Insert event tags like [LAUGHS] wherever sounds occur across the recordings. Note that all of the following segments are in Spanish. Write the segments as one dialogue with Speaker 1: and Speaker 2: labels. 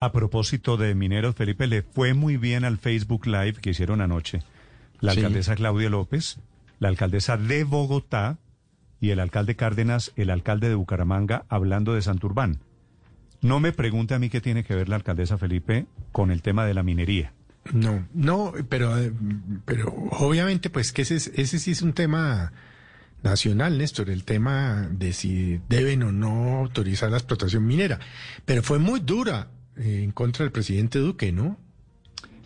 Speaker 1: A propósito de mineros, Felipe, le fue muy bien al Facebook Live que hicieron anoche la
Speaker 2: Sí.
Speaker 1: alcaldesa Claudia López, la alcaldesa de Bogotá y el alcalde Cárdenas, el alcalde de Bucaramanga, hablando de Santurbán. No me pregunte a mí qué tiene que ver la alcaldesa Felipe con el tema de la minería.
Speaker 2: No, no, pero, pero obviamente, pues que ese, es- ese sí es un tema nacional, Néstor, el tema de si deben o no autorizar la explotación minera. Pero fue muy dura eh, en contra del presidente Duque, ¿no?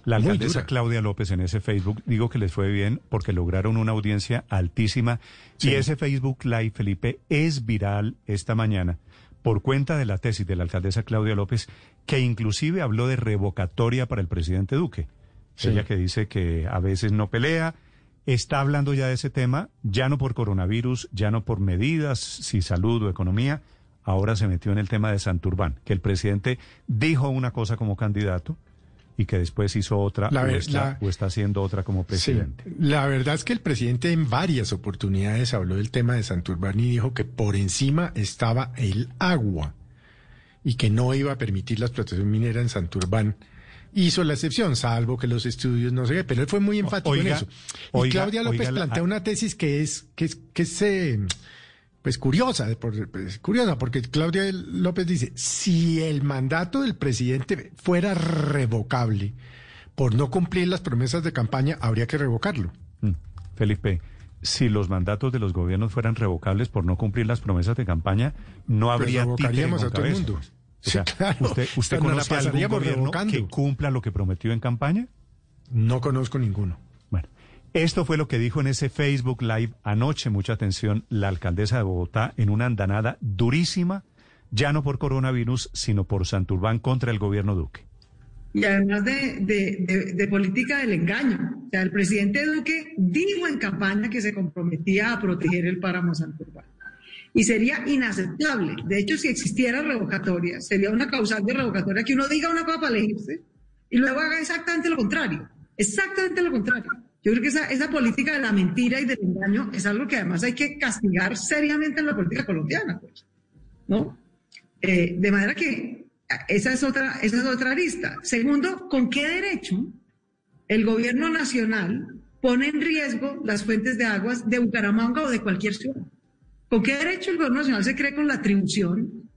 Speaker 1: La alcaldesa. Claudia López en ese Facebook digo que les fue bien porque lograron una audiencia altísima y ese Facebook Live, Felipe, es viral esta mañana por cuenta de la tesis de la alcaldesa Claudia López que inclusive habló de revocatoria para el presidente Duque.
Speaker 2: Sí.
Speaker 1: Ella que dice que a veces no pelea, está hablando ya de ese tema, ya no por coronavirus, ya no por medidas, si salud o economía, ahora se metió en el tema de Santurbán, que el presidente dijo una cosa como candidato y que después hizo otra
Speaker 2: La
Speaker 1: o, está,
Speaker 2: la-
Speaker 1: o está haciendo otra como presidente.
Speaker 2: Sí, la verdad es que el presidente en varias oportunidades habló del tema de Santurbán y dijo que por encima estaba el agua y que no iba a permitir la explotación minera en Santurbán. Hizo la excepción, salvo que los estudios no sé pero él fue muy enfático
Speaker 1: Oiga,
Speaker 2: en eso. Y Claudia López
Speaker 1: oiga
Speaker 2: plantea una tesis que es, que es, que es eh, pues curiosa, pues, curiosa, porque Claudia López dice, si el mandato del presidente fuera revocable por no cumplir las promesas de campaña, habría que revocarlo.
Speaker 1: Mm. Felipe, si los mandatos de los gobiernos fueran revocables por no cumplir las promesas de campaña, no
Speaker 2: Pues
Speaker 1: habría títere
Speaker 2: revocaríamos a todo el mundo.
Speaker 1: O sea,
Speaker 2: Sí, claro.
Speaker 1: ¿usted, usted
Speaker 2: Nos la
Speaker 1: conoce algún gobierno
Speaker 2: revocando.
Speaker 1: que cumpla lo que prometió en campaña?
Speaker 2: No conozco ninguno.
Speaker 1: Esto fue lo que dijo en ese Facebook Live anoche, mucha atención, la alcaldesa de Bogotá en una andanada durísima, ya no por coronavirus, sino por Santurbán contra el gobierno Duque.
Speaker 3: y además de, de- de- de política del engaño. O sea, el presidente Duque dijo en campaña que se comprometía a proteger el páramo Santurbán. Y sería inaceptable. De hecho, si existiera revocatoria, sería una causal de revocatoria que uno diga una cosa para elegirse y luego haga exactamente lo contrario. Exactamente lo contrario. Yo creo que esa, esa política de la mentira y del engaño es algo que además hay que castigar seriamente en la política colombiana. Pues, ¿no? Eh, de manera que esa es otra, esa es otra arista. Segundo, ¿con qué derecho el gobierno nacional pone en riesgo las fuentes de aguas de Bucaramanga o de cualquier ciudad? ¿Con qué derecho el gobierno nacional se cree con la atribución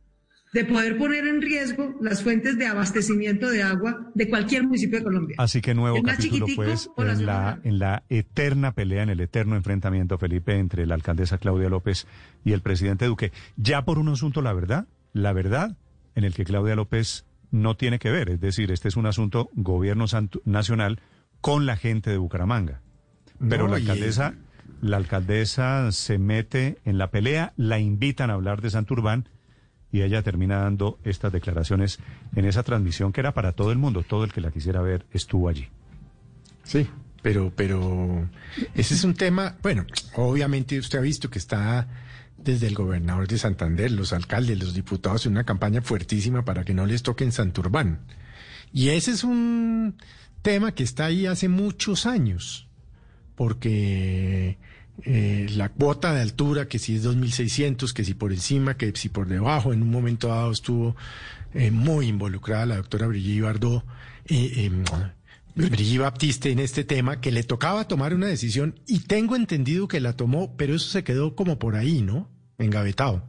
Speaker 3: de poder poner en riesgo las fuentes de abastecimiento de agua de cualquier municipio de Colombia?
Speaker 1: Así que nuevo
Speaker 3: ¿El más
Speaker 1: capítulo, pues,
Speaker 3: la
Speaker 1: en la,
Speaker 3: ciudad?
Speaker 1: en la eterna pelea, en el eterno enfrentamiento, Felipe, entre la alcaldesa Claudia López y el presidente Duque. Ya por un asunto, la verdad, la verdad, en el que Claudia López no tiene que ver. Es decir, este es un asunto gobierno nacional con la gente de Bucaramanga. Pero
Speaker 2: No,
Speaker 1: la
Speaker 2: y-
Speaker 1: alcaldesa, la alcaldesa se mete en la pelea, la invitan a hablar de Santurbán y ella termina dando estas declaraciones en esa transmisión que era para todo el mundo. Todo el que la quisiera ver estuvo allí.
Speaker 2: Sí, pero, pero ese es un tema, bueno, obviamente usted ha visto que está desde el gobernador de Santander, los alcaldes, los diputados en una campaña fuertísima para que no les toquen Santurbán. Y ese es un tema que está ahí hace muchos años, porque eh, la cuota de altura, que si es 2.600, que si por encima, que si por debajo, en un momento dado estuvo eh, muy involucrada la doctora Brigitte Bardot, eh, eh, Brigitte Baptiste en este tema, que le tocaba tomar una decisión y tengo entendido que la tomó, pero eso se quedó como por ahí, ¿no? Engavetado.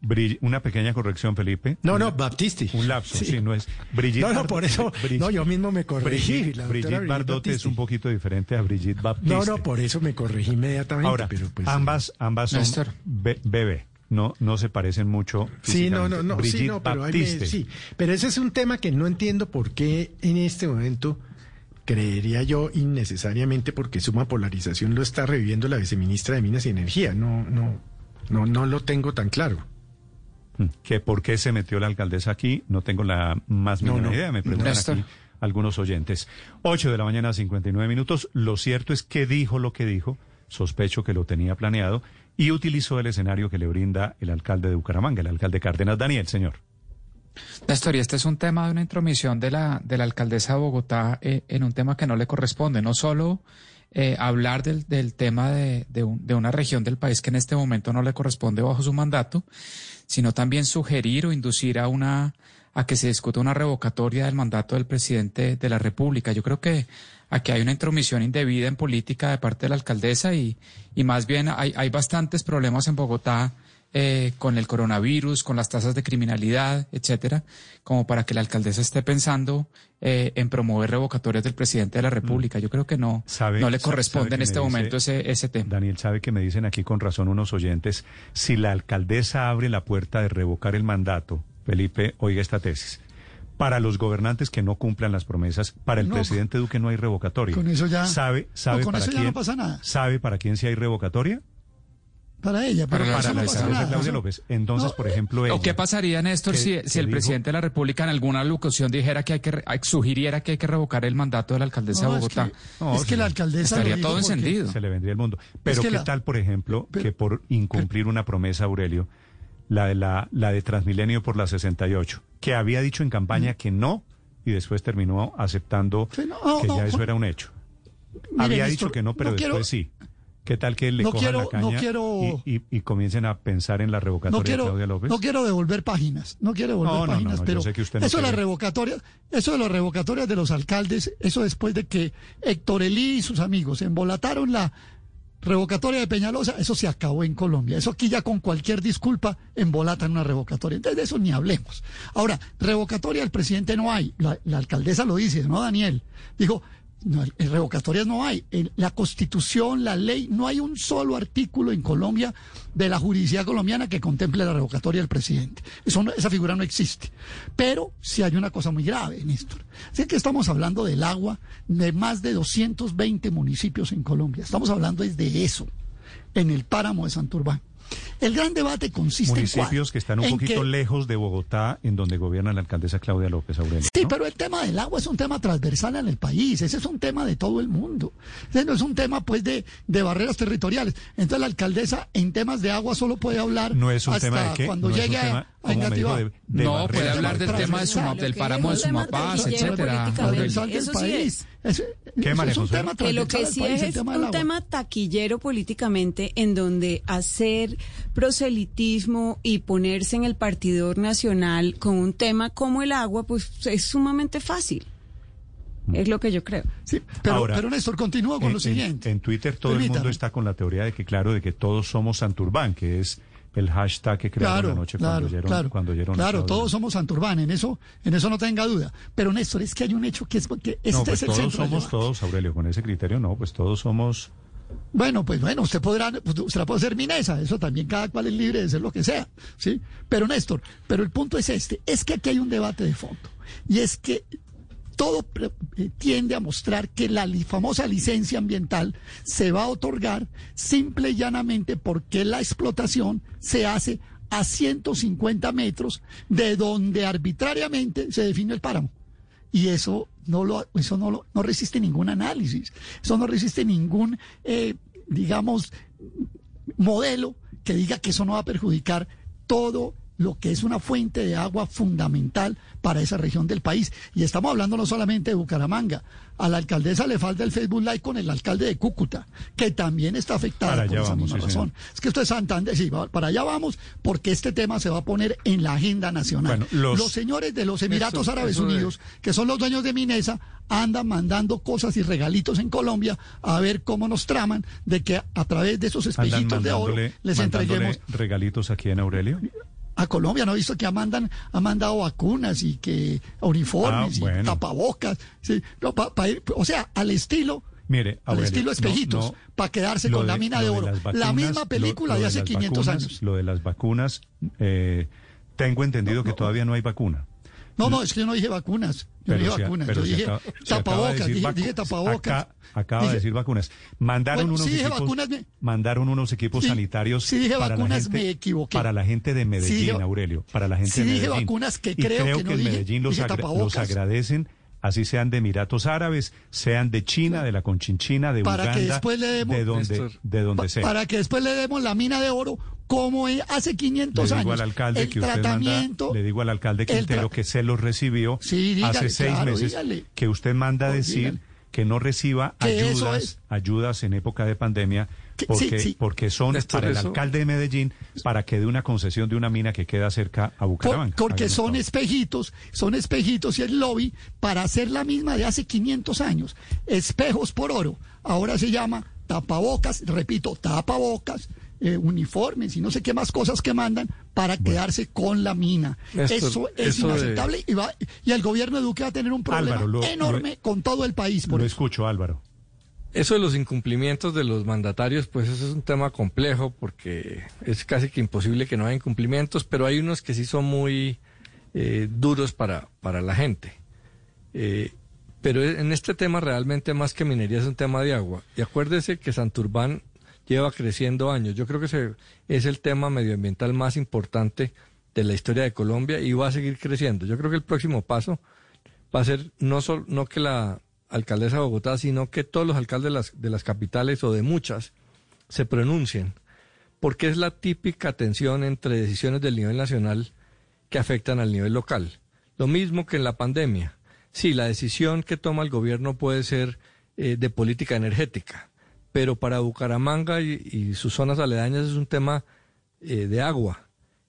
Speaker 1: Brigitte- una pequeña corrección, Felipe.
Speaker 2: No, no, Baptiste.
Speaker 1: Un lapso, sí, no es Brigitte
Speaker 2: No, no,
Speaker 1: Bardot-
Speaker 2: por eso, no, yo mismo me corregí.
Speaker 1: Brigitte, Brigitte Bardot es un poquito diferente a Brigitte Baptiste.
Speaker 2: No, no, por eso me corregí inmediatamente.
Speaker 1: Ahora,
Speaker 2: pero pues,
Speaker 1: ambas, ambas son
Speaker 4: Néstor.
Speaker 1: be- bebé. No, no se parecen mucho.
Speaker 2: Sí, no, no, no, sí, no, pero, ahí me-
Speaker 1: Baptiste.
Speaker 2: sí, pero ese es un tema que no entiendo por qué en este momento, creería yo, innecesariamente, porque suma polarización lo está reviviendo la viceministra de Minas y Energía. No, no, no, no lo tengo tan claro.
Speaker 1: Mm, Que por qué se metió la alcaldesa aquí, no tengo la más
Speaker 2: No,
Speaker 1: mínima
Speaker 2: no.
Speaker 1: idea, me preguntan
Speaker 4: Néstor.
Speaker 1: aquí algunos oyentes. 8 de la mañana, 59 minutos. Lo cierto es que dijo lo que dijo, sospecho que lo tenía planeado, y utilizó el escenario que le brinda el alcalde de Bucaramanga, el alcalde Cárdenas. Daniel, señor.
Speaker 4: Néstor, y este es un tema de una intromisión de la, de la alcaldesa de Bogotá eh, en un tema que no le corresponde, no solo eh, hablar del, del tema de, de un- de una región del país que en este momento no le corresponde bajo su mandato, sino también sugerir o inducir a una a que se discuta una revocatoria del mandato del presidente de la República. Yo creo que aquí hay una intromisión indebida en política de parte de la alcaldesa y, y más bien hay, hay bastantes problemas en Bogotá eh, con el coronavirus, con las tasas de criminalidad, etcétera, como para que la alcaldesa esté pensando eh, en promover revocatorias del presidente de la República. Yo creo que no, no le corresponde en este momento ese, ese tema.
Speaker 1: Daniel sabe que me dicen aquí con razón unos oyentes, si la alcaldesa abre la puerta de revocar el mandato, Felipe, oiga esta tesis. Para los gobernantes que no cumplan las promesas, para el presidente Duque no hay revocatoria.
Speaker 5: Con eso ya.
Speaker 1: ¿Sabe, sabe
Speaker 5: con
Speaker 1: para
Speaker 5: eso
Speaker 1: quién,
Speaker 5: ya no pasa nada.
Speaker 1: ¿Sabe para quién si hay revocatoria?
Speaker 5: Para ella, pero
Speaker 1: para,
Speaker 5: no pasa nada.
Speaker 1: Claudia López. Entonces, por ejemplo, ella,
Speaker 4: ¿O qué pasaría, Néstor,
Speaker 1: que-
Speaker 4: si,
Speaker 1: que
Speaker 4: si el
Speaker 1: dijo-
Speaker 4: presidente de la República en alguna locución dijera que hay que, re- sugiriera que hay que revocar el mandato de la alcaldesa
Speaker 5: No,
Speaker 4: de
Speaker 5: es
Speaker 4: Bogotá?
Speaker 5: que,
Speaker 1: No,
Speaker 5: es que
Speaker 1: sí.
Speaker 5: la alcaldesa
Speaker 4: Estaría todo encendido.
Speaker 1: se le vendría el mundo. Pero
Speaker 5: que
Speaker 1: qué
Speaker 5: la-
Speaker 1: tal, por ejemplo,
Speaker 5: pero-
Speaker 1: que por incumplir una promesa, Aurelio, la de la, la de Transmilenio por la 68, que había dicho en campaña que no y después terminó aceptando
Speaker 5: no, no,
Speaker 1: que
Speaker 5: no,
Speaker 1: ya eso
Speaker 5: no.
Speaker 1: era un hecho.
Speaker 5: Mire,
Speaker 1: había
Speaker 5: Néstor,
Speaker 1: dicho que no, pero
Speaker 5: no quiero-
Speaker 1: después sí. ¿Qué tal que le
Speaker 5: No
Speaker 1: cojan
Speaker 5: quiero-
Speaker 1: la caña
Speaker 5: no quiero-
Speaker 1: y, y- y comiencen a pensar en la revocatoria
Speaker 5: No quiero,
Speaker 1: de Claudia López?
Speaker 5: no quiero devolver páginas, no quiero devolver
Speaker 1: No,
Speaker 5: páginas, pero eso de las revocatorias, eso de las revocatorias de los alcaldes, eso después de que Héctor Elí y sus amigos embolataron la revocatoria de Peñalosa, eso se acabó en Colombia. Eso aquí ya con cualquier disculpa embolatan una revocatoria. De eso ni hablemos. Ahora, revocatoria del presidente no hay. La, la alcaldesa lo dice, ¿no, Daniel? Dijo, no, en revocatorias no hay. En la constitución, la ley, no hay un solo artículo en Colombia de la jurisdicción colombiana que contemple la revocatoria del presidente. Esa figura no existe. Pero sí hay una cosa muy grave, Néstor. Así que estamos hablando del agua de más de 220 municipios en Colombia. Estamos hablando es de eso, en el páramo de Santurbán. El gran debate consiste
Speaker 1: Municipios
Speaker 5: en cuál?
Speaker 1: que están un poquito
Speaker 5: que-
Speaker 1: lejos de Bogotá, en donde gobierna la alcaldesa Claudia López Aurelio.
Speaker 5: Sí,
Speaker 1: ¿no?
Speaker 5: pero el tema del agua es un tema transversal en el país, ese es un tema de todo el mundo. Ese no es un tema pues de, de barreras territoriales. Entonces la alcaldesa en temas de agua solo puede hablar
Speaker 1: No es un
Speaker 5: hasta
Speaker 1: tema de qué,
Speaker 5: cuando
Speaker 1: no
Speaker 5: llegue
Speaker 1: como me dijo, de, de
Speaker 4: no,
Speaker 1: barreras
Speaker 4: puede hablar del tema de Suma- del páramo de
Speaker 6: es
Speaker 4: Sumapaz, etcétera.
Speaker 6: Eso sí.
Speaker 5: Es,
Speaker 1: ¿Qué,
Speaker 5: es
Speaker 1: María
Speaker 5: un tema
Speaker 6: Que lo que sí
Speaker 5: país,
Speaker 6: es
Speaker 5: del
Speaker 6: un tema taquillero políticamente en donde hacer proselitismo y ponerse en el partidor nacional con un tema como el agua, pues es sumamente fácil. Es lo que yo creo.
Speaker 5: Sí, pero,
Speaker 1: Ahora,
Speaker 5: pero Néstor, continúo con
Speaker 1: en,
Speaker 5: lo
Speaker 1: en-
Speaker 5: siguiente.
Speaker 1: en Twitter todo el mundo
Speaker 5: Permítame.
Speaker 1: está con la teoría de que, claro, de que todos somos Santurbán, que es el hashtag que crearon
Speaker 5: Claro,
Speaker 1: anoche
Speaker 5: claro,
Speaker 1: cuando oyeron,
Speaker 5: claro,
Speaker 1: cuando oyeron
Speaker 5: claro, todos somos Santurbán, en eso, en eso no tenga duda. Pero Néstor, es que hay un hecho que es que este
Speaker 1: No, pues
Speaker 5: es el
Speaker 1: todos
Speaker 5: centro
Speaker 1: somos todos, Aurelio, con ese criterio no, pues todos somos...
Speaker 5: Bueno, pues bueno, usted podrá, usted puede ser minesa, eso también cada cual es libre de ser lo que sea, ¿sí? Pero Néstor, pero el punto es este, es que aquí hay un debate de fondo, y es que todo eh, tiende a mostrar que la famosa licencia ambiental se va a otorgar simple y llanamente porque la explotación se hace a 150 metros de donde arbitrariamente se define el páramo. Y eso no lo, eso no lo, no resiste ningún análisis, eso no resiste ningún, eh, digamos, modelo que diga que eso no va a perjudicar todo lo que es una fuente de agua fundamental para esa región del país. Y estamos hablando no solamente de Bucaramanga, a la alcaldesa le falta el Facebook Live con el alcalde de Cúcuta, que también está afectada
Speaker 1: Para
Speaker 5: por esa
Speaker 1: vamos,
Speaker 5: misma
Speaker 1: sí,
Speaker 5: razón. Es que esto es Santander, sí, para allá vamos, porque este tema se va a poner en la agenda nacional.
Speaker 1: Bueno, los-
Speaker 5: señores de los Emiratos
Speaker 2: Eso-
Speaker 5: Árabes
Speaker 2: eso de-
Speaker 5: Unidos, que son los dueños de Minesa, andan mandando cosas y regalitos en Colombia a ver cómo nos traman de que a través de esos espejitos de oro les entreguemos
Speaker 1: regalitos aquí en Aurelio.
Speaker 5: A Colombia. ¿No ha visto que ha, mandan, ha mandado vacunas y que uniformes
Speaker 1: Ah, bueno.
Speaker 5: y tapabocas? Sí, no, pa- pa ir- o sea, al estilo...
Speaker 1: Mire,
Speaker 5: al estilo espejitos,
Speaker 1: no,
Speaker 5: para quedarse con la mina de oro. la misma película
Speaker 1: lo
Speaker 5: de hace
Speaker 1: las
Speaker 5: 500
Speaker 1: vacunas,
Speaker 5: años.
Speaker 1: Lo de las vacunas, eh, tengo entendido que todavía no hay vacuna.
Speaker 5: No, no, es que yo no dije vacunas. Yo no dije
Speaker 1: si-
Speaker 5: vacunas.
Speaker 1: pero
Speaker 5: Yo
Speaker 1: si
Speaker 5: dije
Speaker 1: acaba- de
Speaker 5: tapabocas.
Speaker 1: decir
Speaker 5: Dije,
Speaker 1: vacu-
Speaker 5: dije tapabocas.
Speaker 1: acá- acaba
Speaker 5: Dije-
Speaker 1: de decir vacunas. Mandaron
Speaker 5: Bueno,
Speaker 1: unos
Speaker 5: sí
Speaker 1: equipos,
Speaker 5: vacunas, me-
Speaker 1: mandaron unos equipos
Speaker 5: Sí,
Speaker 1: sanitarios
Speaker 5: sí dije
Speaker 1: para
Speaker 5: vacunas,
Speaker 1: la gente,
Speaker 5: me equivoqué.
Speaker 1: para la gente de Medellín, Aurelio, para la gente de
Speaker 5: dije
Speaker 1: Medellín.
Speaker 5: vacunas que
Speaker 1: Y
Speaker 5: creo que no
Speaker 1: en Medellín los, agra- agradecen, así sean de Emiratos Árabes, sean de China, de la Conchinchina, de
Speaker 5: Para que
Speaker 1: Uganda,
Speaker 5: después le demos-
Speaker 1: de donde,
Speaker 2: Néstor.
Speaker 1: de donde
Speaker 5: Pa-
Speaker 1: sea.
Speaker 5: para que después le demos la mina de oro como hace 500
Speaker 1: le
Speaker 5: años.
Speaker 1: digo al alcalde
Speaker 5: el
Speaker 1: que usted
Speaker 5: tratamiento,
Speaker 1: manda, le digo al alcalde
Speaker 5: el
Speaker 1: Quintero que se los recibió
Speaker 5: Sí, dígale,
Speaker 1: hace seis
Speaker 5: claro,
Speaker 1: meses,
Speaker 5: dígale.
Speaker 1: que usted manda a
Speaker 5: Oh,
Speaker 1: decir
Speaker 5: dígale.
Speaker 1: que no reciba ayudas,
Speaker 5: es.
Speaker 1: ayudas en época de pandemia porque,
Speaker 5: sí, sí.
Speaker 1: porque son
Speaker 7: Néstor,
Speaker 1: para el
Speaker 7: eso-
Speaker 1: alcalde de Medellín para que dé una concesión de una mina que queda cerca a
Speaker 5: Por-
Speaker 1: Bucaramanga.
Speaker 5: porque son espejitos, son espejitos y el lobby para hacer la misma de hace 500 años. Espejos por oro. Ahora se llama tapabocas, repito, tapabocas, eh, uniformes y no sé qué más cosas que mandan para quedarse con la mina.
Speaker 7: Néstor,
Speaker 5: eso es
Speaker 7: eso de-
Speaker 5: inaceptable y, va- y el gobierno de Duque va a tener un problema
Speaker 1: Álvaro, lo-
Speaker 5: enorme
Speaker 1: lo-
Speaker 5: con todo el país. Por
Speaker 1: Lo
Speaker 5: eso.
Speaker 1: escucho, Álvaro.
Speaker 7: Eso de los incumplimientos de los mandatarios, pues eso es un tema complejo porque es casi que imposible que no haya incumplimientos, pero hay unos que sí son muy eh, duros para, para la gente. Eh, pero en este tema realmente más que minería es un tema de agua. Y acuérdese que Santurbán lleva creciendo años. Yo creo que ese es el tema medioambiental más importante de la historia de Colombia y va a seguir creciendo. Yo creo que el próximo paso va a ser no, sol- no que la alcaldesa de Bogotá, sino que todos los alcaldes de las, de las capitales o de muchas se pronuncien, porque es la típica tensión entre decisiones del nivel nacional que afectan al nivel local. Lo mismo que en la pandemia. Sí, la decisión que toma el gobierno puede ser eh, de política energética, pero para Bucaramanga y, y sus zonas aledañas es un tema eh, de agua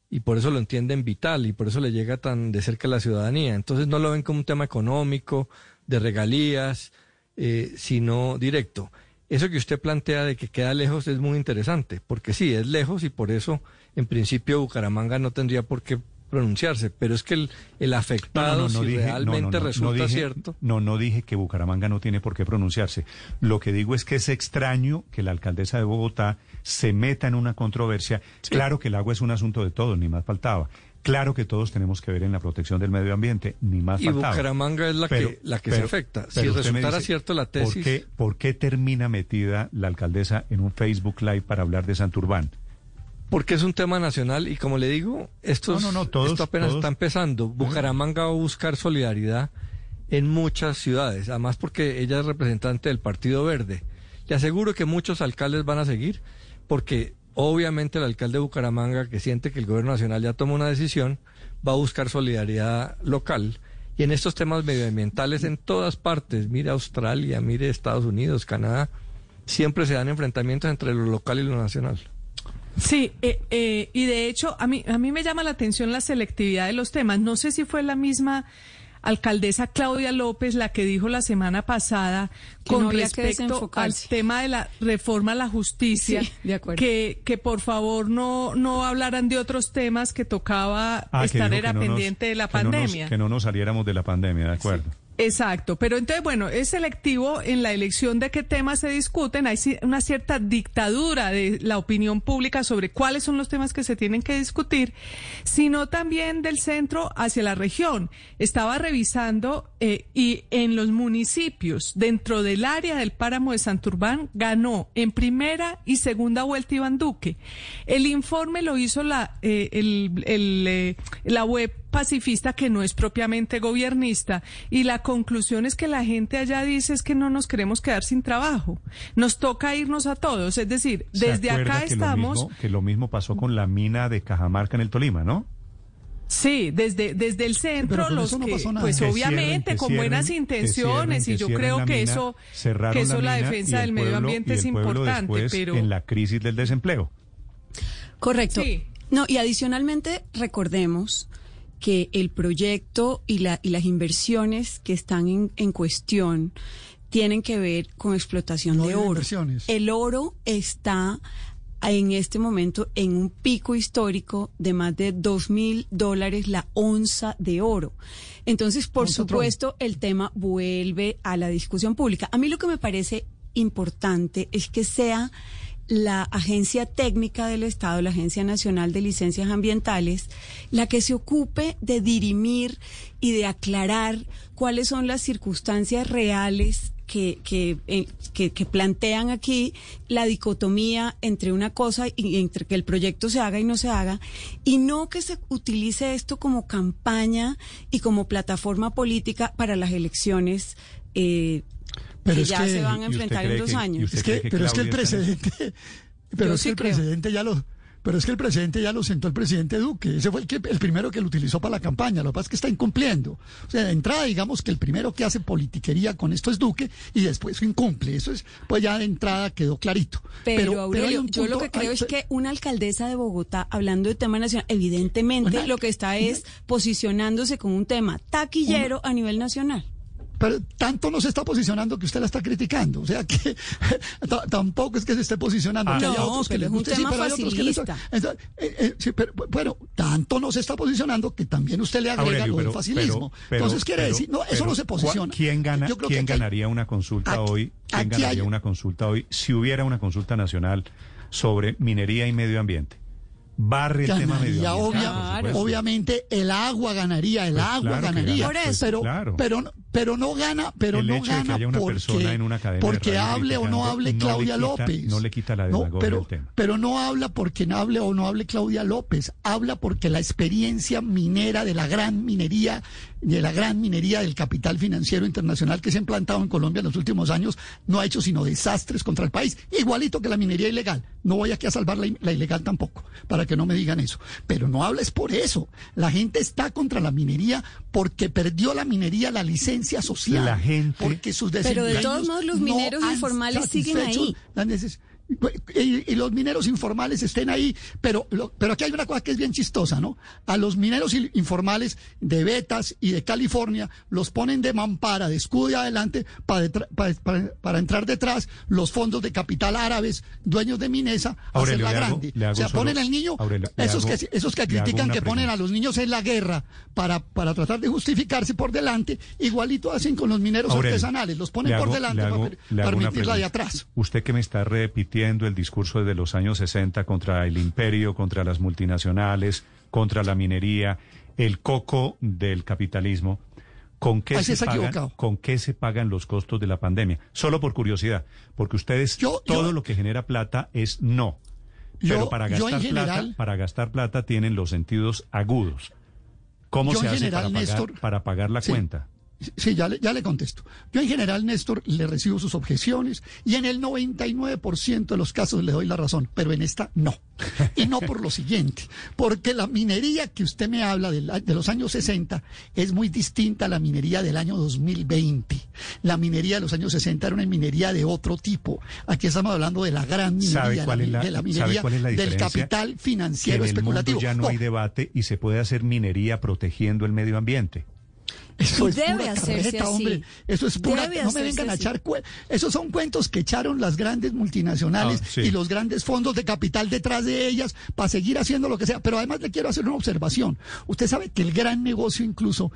Speaker 7: y por eso lo entienden vital y por eso le llega tan de cerca a la ciudadanía. Entonces no lo ven como un tema económico, de regalías, eh, sino directo. Eso que usted plantea de que queda lejos es muy interesante, porque sí, es lejos y por eso en principio Bucaramanga no tendría por qué pronunciarse, pero es que el, el afectado, si
Speaker 1: dije- no,
Speaker 7: realmente
Speaker 1: no, no,
Speaker 7: resulta
Speaker 1: no dije-
Speaker 7: cierto,
Speaker 1: No, no dije que Bucaramanga no tiene por qué pronunciarse. Lo que digo es que es extraño que la alcaldesa de Bogotá se meta en una controversia. Claro que el agua es un asunto de todos, ni más faltaba. Claro que todos tenemos que ver en la protección del medio ambiente, ni más
Speaker 7: y
Speaker 1: faltaba.
Speaker 7: Bucaramanga es la
Speaker 1: Pero-
Speaker 7: que, la que se afecta. Si resultara
Speaker 1: dice,
Speaker 7: cierto la
Speaker 1: ¿por
Speaker 7: tesis...
Speaker 1: qué, por qué termina metida la alcaldesa en un Facebook Live para hablar de Santurbán?
Speaker 7: Porque es un tema nacional y como le digo, esto,
Speaker 1: No, no, no, todos-
Speaker 7: esto apenas
Speaker 1: todos-
Speaker 7: está empezando. Bucaramanga va a buscar solidaridad en muchas ciudades, además porque ella es representante del Partido Verde. Le aseguro que muchos alcaldes van a seguir, porque obviamente el alcalde de Bucaramanga, que siente que el gobierno nacional ya tomó una decisión, va a buscar solidaridad local. Y en estos temas medioambientales en todas partes, mire Australia, mire Estados Unidos, Canadá, siempre se dan enfrentamientos entre lo local y lo nacional.
Speaker 8: Sí, eh, eh, y de hecho a mí, a mí me llama la atención la selectividad de los temas. No sé si fue la misma alcaldesa Claudia López la que dijo la semana pasada
Speaker 6: Que
Speaker 8: con
Speaker 6: no
Speaker 8: respecto al tema de la reforma a la justicia,
Speaker 6: Sí, de acuerdo.
Speaker 8: que, que por favor no, no hablaran de otros temas que tocaba
Speaker 1: Ah,
Speaker 8: estar era
Speaker 1: que no nos-
Speaker 8: pendiente de la
Speaker 1: que no nos-
Speaker 8: pandemia.
Speaker 1: que no nos saliéramos de la pandemia, de acuerdo.
Speaker 8: Exacto, pero entonces, bueno, es selectivo en la elección de qué temas se discuten. Hay una cierta dictadura de la opinión pública sobre cuáles son los temas que se tienen que discutir, sino también del centro hacia la región. Estaba revisando eh, y en los municipios, dentro del área del páramo de Santurbán, ganó en primera y segunda vuelta Iván Duque. El informe lo hizo la, eh, el- el, eh, la web pacifista que no es propiamente gobernista y la conclusión es que la gente allá dice es que no nos queremos quedar sin trabajo. Nos toca irnos a todos, es decir,
Speaker 1: ¿Se
Speaker 8: desde acá
Speaker 1: que lo
Speaker 8: estamos
Speaker 1: mismo- que lo mismo pasó con la mina de Cajamarca en el Tolima, ¿no?
Speaker 8: Sí, desde, desde el centro,
Speaker 5: Pero con
Speaker 8: los
Speaker 5: eso no
Speaker 8: que,
Speaker 5: pasó nada.
Speaker 8: pues
Speaker 1: Que
Speaker 8: obviamente,
Speaker 1: cierren,
Speaker 8: con buenas
Speaker 1: cierren,
Speaker 8: intenciones,
Speaker 1: cierren,
Speaker 8: y yo creo que
Speaker 1: mina,
Speaker 8: eso, que eso la, defensa del
Speaker 1: el
Speaker 8: medio ambiente
Speaker 1: y
Speaker 8: es importante,
Speaker 1: después
Speaker 8: pero...
Speaker 1: en la crisis del desempleo.
Speaker 6: Correcto.
Speaker 8: Sí.
Speaker 6: No, y adicionalmente recordemos que el proyecto y, la, y las inversiones que están en, en cuestión tienen que ver con explotación
Speaker 5: No
Speaker 6: de oro.
Speaker 5: inversiones.
Speaker 6: El oro está en este momento en un pico histórico de más de dos mil dólares la onza de oro. Entonces, por
Speaker 5: Onza
Speaker 6: supuesto, el tema vuelve a la discusión pública. A mí lo que me parece importante es que sea la agencia técnica del Estado, la Agencia Nacional de Licencias Ambientales, la que se ocupe de dirimir y de aclarar cuáles son las circunstancias reales que, que, eh, que, que plantean aquí la dicotomía entre una cosa y entre que el proyecto se haga y no se haga, y no que se utilice esto como campaña y como plataforma política para las elecciones eh,
Speaker 5: Pero
Speaker 6: que
Speaker 5: es
Speaker 6: ya
Speaker 5: que-
Speaker 6: se van a
Speaker 1: ¿y usted
Speaker 6: enfrentar en dos años.
Speaker 5: Es que, pero es que el precedente, [LAUGHS] pero es que
Speaker 6: sí
Speaker 5: el
Speaker 6: creo.
Speaker 5: precedente ya lo, pero es que el presidente ya lo sentó el presidente Duque. Ese fue el, que, el primero que lo utilizó para la campaña. Lo que pasa es que está incumpliendo. O sea, de entrada, digamos que el primero que hace politiquería con esto es Duque y después incumple. Eso es, pues ya de entrada quedó clarito.
Speaker 6: Pero, Aurelio, yo lo que creo es que una alcaldesa de Bogotá, hablando de tema nacional, evidentemente lo que está es posicionándose con un tema taquillero a nivel nacional
Speaker 5: pero tanto no se está posicionando que usted la está criticando. O sea que [LAUGHS] tampoco es que se esté posicionando.
Speaker 6: que
Speaker 5: haya
Speaker 6: otros que les guste, sí, pero hay otros que les... Eh,
Speaker 5: eh, sí, pero bueno, tanto no se está posicionando que también usted le agrega lo del facilismo. Entonces quiere decir, no, eso no se posiciona.
Speaker 1: ¿Quién gana? ¿Quién ganaría una consulta hoy? ¿Quién ganaría una consulta hoy si hubiera una consulta nacional sobre minería y medio ambiente? barre el tema medio
Speaker 5: Obviamente el agua ganaría, el pues agua ganaría. Pero, pero, pero no gana, pero no gana porque, hable o no hable Claudia López.
Speaker 1: No le quita la demagogia
Speaker 5: pero,
Speaker 1: tema.
Speaker 5: Pero no habla porque no hable o no hable Claudia López. Habla porque la experiencia minera de la gran minería, de la gran minería del capital financiero internacional que se ha implantado en Colombia en los últimos años no ha hecho sino desastres contra el país. Igualito que la minería ilegal. No voy aquí a salvar la, la ilegal tampoco, para que no me digan eso. Pero no hables por eso. La gente está contra la minería porque perdió la minería la licencia social.
Speaker 1: La gente.
Speaker 5: Porque sus
Speaker 6: Pero de todos modos los mineros informales siguen ahí
Speaker 5: y, los mineros informales estén ahí, pero, pero aquí hay una cosa que es bien chistosa, ¿no? A los mineros informales de Betas y de California los ponen de mampara, de escudo de adelante, para, para, entrar detrás los fondos de capital árabes, dueños de Minesa, a hacerla grande. o sea, ponen al niño, esos, que, esos que critican que ponen a los niños en la guerra para, para tratar de justificarse por delante, igualito hacen con los mineros artesanales, los ponen por delante para permitir la de atrás.
Speaker 1: Usted que me está repitiendo el discurso de los años 60 contra el imperio, contra las multinacionales, contra la minería, el coco del capitalismo. ¿Con qué, se pagan, ¿Con qué se pagan los costos de la pandemia? Solo por curiosidad, porque ustedes todo lo que genera plata es no. Pero para gastar plata, para gastar plata tienen los sentidos agudos. ¿Cómo se hace para, pagar, para pagar la cuenta?
Speaker 5: Sí, ya le, ya le contesto. Yo en general, Néstor, le recibo sus objeciones y en el 99% de los casos le doy la razón, pero en esta no. Y no por lo siguiente, porque la minería que usted me habla de, de los años 60 es muy distinta a la minería del año 2020. La minería de los años 60 era una minería de otro tipo. Aquí estamos hablando de la gran minería, de la minería del capital financiero
Speaker 1: en el
Speaker 5: especulativo.
Speaker 1: Mundo ya no hay debate y se puede hacer minería protegiendo el medio ambiente.
Speaker 5: Eso es debe hacerse Hombre. Eso es pura. no me vengan a echar. Esos son cuentos que echaron las grandes multinacionales ah, y los grandes fondos de capital detrás de ellas para seguir haciendo lo que sea. Pero además le quiero hacer una observación. Usted sabe que el gran negocio, incluso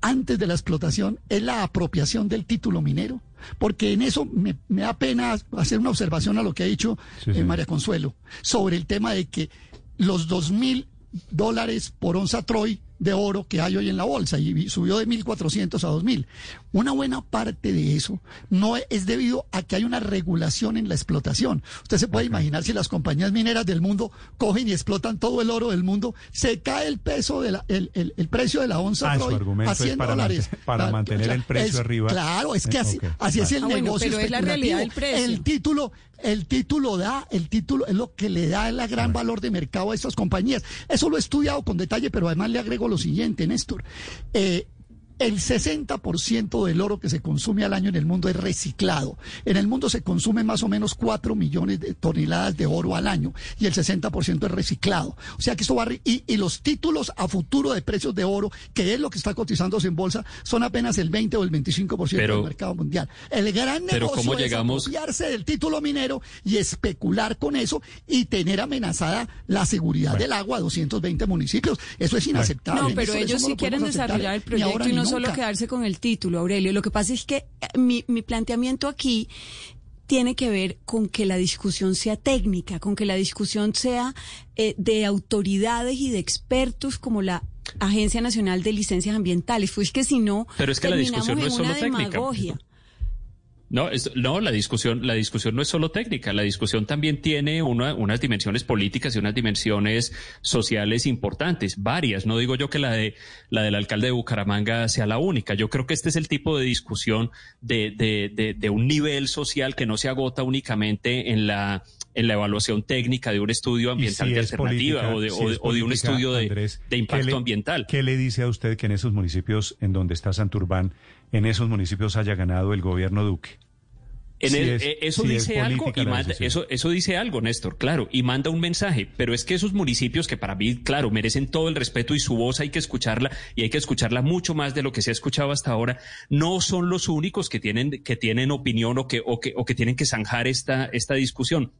Speaker 5: antes de la explotación, es la apropiación del título minero. Porque en eso me, da pena hacer una observación a lo que ha dicho eh, María Consuelo sobre el tema de que los dos mil dólares por onza Troy de oro que hay hoy en la bolsa y subió de 1.400 a 2.000. Una buena parte de eso no es debido a que hay una regulación en la explotación. Usted se puede imaginar si las compañías mineras del mundo cogen y explotan todo el oro del mundo, se cae el peso de el, el, precio de la onza
Speaker 1: ah, a 100 para dólares. para [LAUGHS] mantener el precio arriba.
Speaker 5: Claro, es que así, así es el ah, negocio pero es la realidad del precio. El título, el título da, el título es lo que le da el gran valor de mercado a estas compañías. Eso lo he estudiado con detalle, pero además le agrego lo siguiente, Néstor. Eh, el 60% del oro que se consume al año en el mundo es reciclado. En el mundo se consume más o menos 4 millones de toneladas de oro al año y el 60% es reciclado. O sea que esto va y, y, los títulos a futuro de precios de oro, que es lo que está cotizándose en bolsa, son apenas el 20 o el 25% del mercado mundial. El gran negocio es apropiarse del título minero y especular con eso y tener amenazada la seguridad del agua a 220 municipios. Eso es inaceptable.
Speaker 6: No, pero ellos sí quieren desarrollar el proyecto y no solo quedarse con el título, Aurelio. Lo que pasa es que eh, mi, mi planteamiento aquí tiene que ver con que la discusión sea técnica, con que la discusión sea eh, de autoridades y de expertos como la Agencia Nacional de Licencias Ambientales. Pues que si no,
Speaker 9: Pero es que la discusión no es solo técnica. No, no, la discusión, la discusión no es solo técnica, la discusión también tiene unas dimensiones políticas y unas dimensiones sociales importantes, varias. No digo yo que la de la del alcalde de Bucaramanga sea la única. Yo creo que este es el tipo de discusión de, de, de, de un nivel social que no se agota únicamente en la en la evaluación técnica de un estudio ambiental de alternativa o, de, un estudio de, impacto ambiental.
Speaker 1: ¿Qué le dice a usted que en esos municipios en donde está Santurbán, en esos municipios haya ganado el gobierno Duque?
Speaker 9: Eh, eso dice algo y manda, eso, eso dice algo, Néstor, claro, y manda un mensaje, pero es que esos municipios que para mí, claro, merecen todo el respeto y su voz hay que escucharla y hay que escucharla mucho más de lo que se ha escuchado hasta ahora, no son los únicos que tienen, que tienen opinión o que, o que, o que tienen que zanjar esta, esta discusión.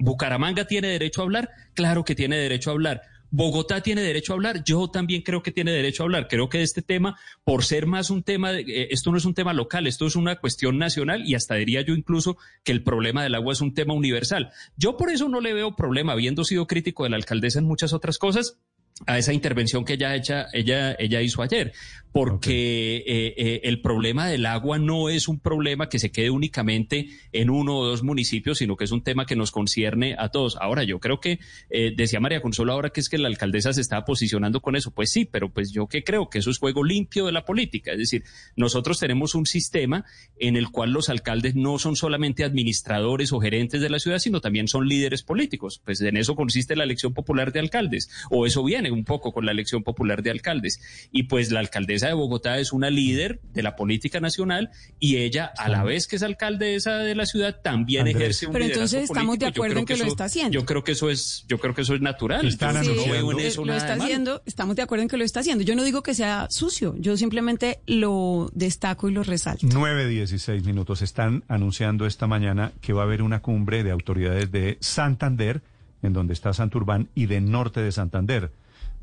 Speaker 9: Bucaramanga tiene derecho a hablar, claro que tiene derecho a hablar. Bogotá tiene derecho a hablar, yo también creo que tiene derecho a hablar. Creo que este tema, por ser más un tema, eh, esto no es un tema local, esto es una cuestión nacional y hasta diría yo incluso que el problema del agua es un tema universal. Yo por eso no le veo problema, habiendo sido crítico de la alcaldesa en muchas otras cosas, a esa intervención que ella, hecha, ella, ella hizo ayer porque eh, eh, el problema del agua no es un problema que se quede únicamente en uno o dos municipios, sino que es un tema que nos concierne a todos. Ahora, yo creo que, eh, decía María Consuelo ahora que es que la alcaldesa se estaba posicionando con eso. Pues sí, pero pues yo que creo que eso es juego limpio de la política. Es decir, nosotros tenemos un sistema en el cual los alcaldes no son solamente administradores o gerentes de la ciudad, sino también son líderes políticos. Pues en eso consiste la elección popular de alcaldes, o eso viene un poco con la elección popular de alcaldes. Y pues la alcaldesa de Bogotá es una líder de la política nacional y ella, a la vez que es alcaldesa de la ciudad, también ejerce un
Speaker 6: Pero entonces estamos de acuerdo en que, lo está haciendo.
Speaker 9: Yo creo que eso es, yo creo que eso es natural.
Speaker 1: Están anunciando.
Speaker 6: lo está haciendo, estamos de acuerdo en que lo está haciendo. Yo no digo que sea sucio, yo simplemente lo destaco y lo resalto.
Speaker 1: 9.16 minutos. Están anunciando esta mañana que va a haber una cumbre de autoridades de Santander, en donde está Santurbán, y de Norte de Santander.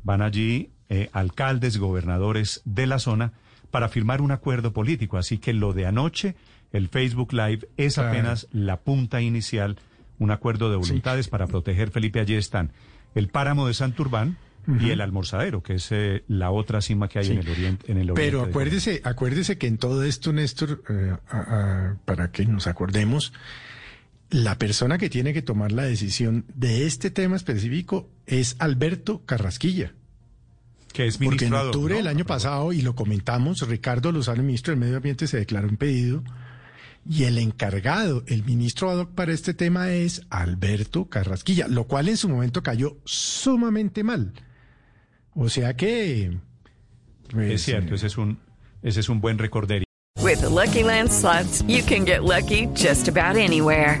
Speaker 1: Van allí eh, alcaldes, gobernadores de la zona para firmar un acuerdo político. Así que lo de anoche, el Facebook Live, es apenas la punta inicial, un acuerdo de voluntades para proteger. Felipe, allí están el páramo de Santurbán, y el almorzadero, que es eh, la otra cima que hay en el oriente. En el
Speaker 2: Pero acuérdese, acuérdese que en todo esto, Néstor, eh, para que nos acordemos, la persona que tiene que tomar la decisión de este tema específico es Alberto Carrasquilla.
Speaker 1: Que es
Speaker 2: Porque en octubre del año pasado, y lo comentamos, Ricardo Lozano, ministro del Medio Ambiente, se declaró impedido. Y el encargado, el ministro ad hoc para este tema es Alberto Carrasquilla, lo cual en su momento cayó sumamente mal. O sea que...
Speaker 1: Pues, es cierto, ese es un, ese es un buen recorderio.
Speaker 10: With Lucky Land slots, you can get lucky just about anywhere.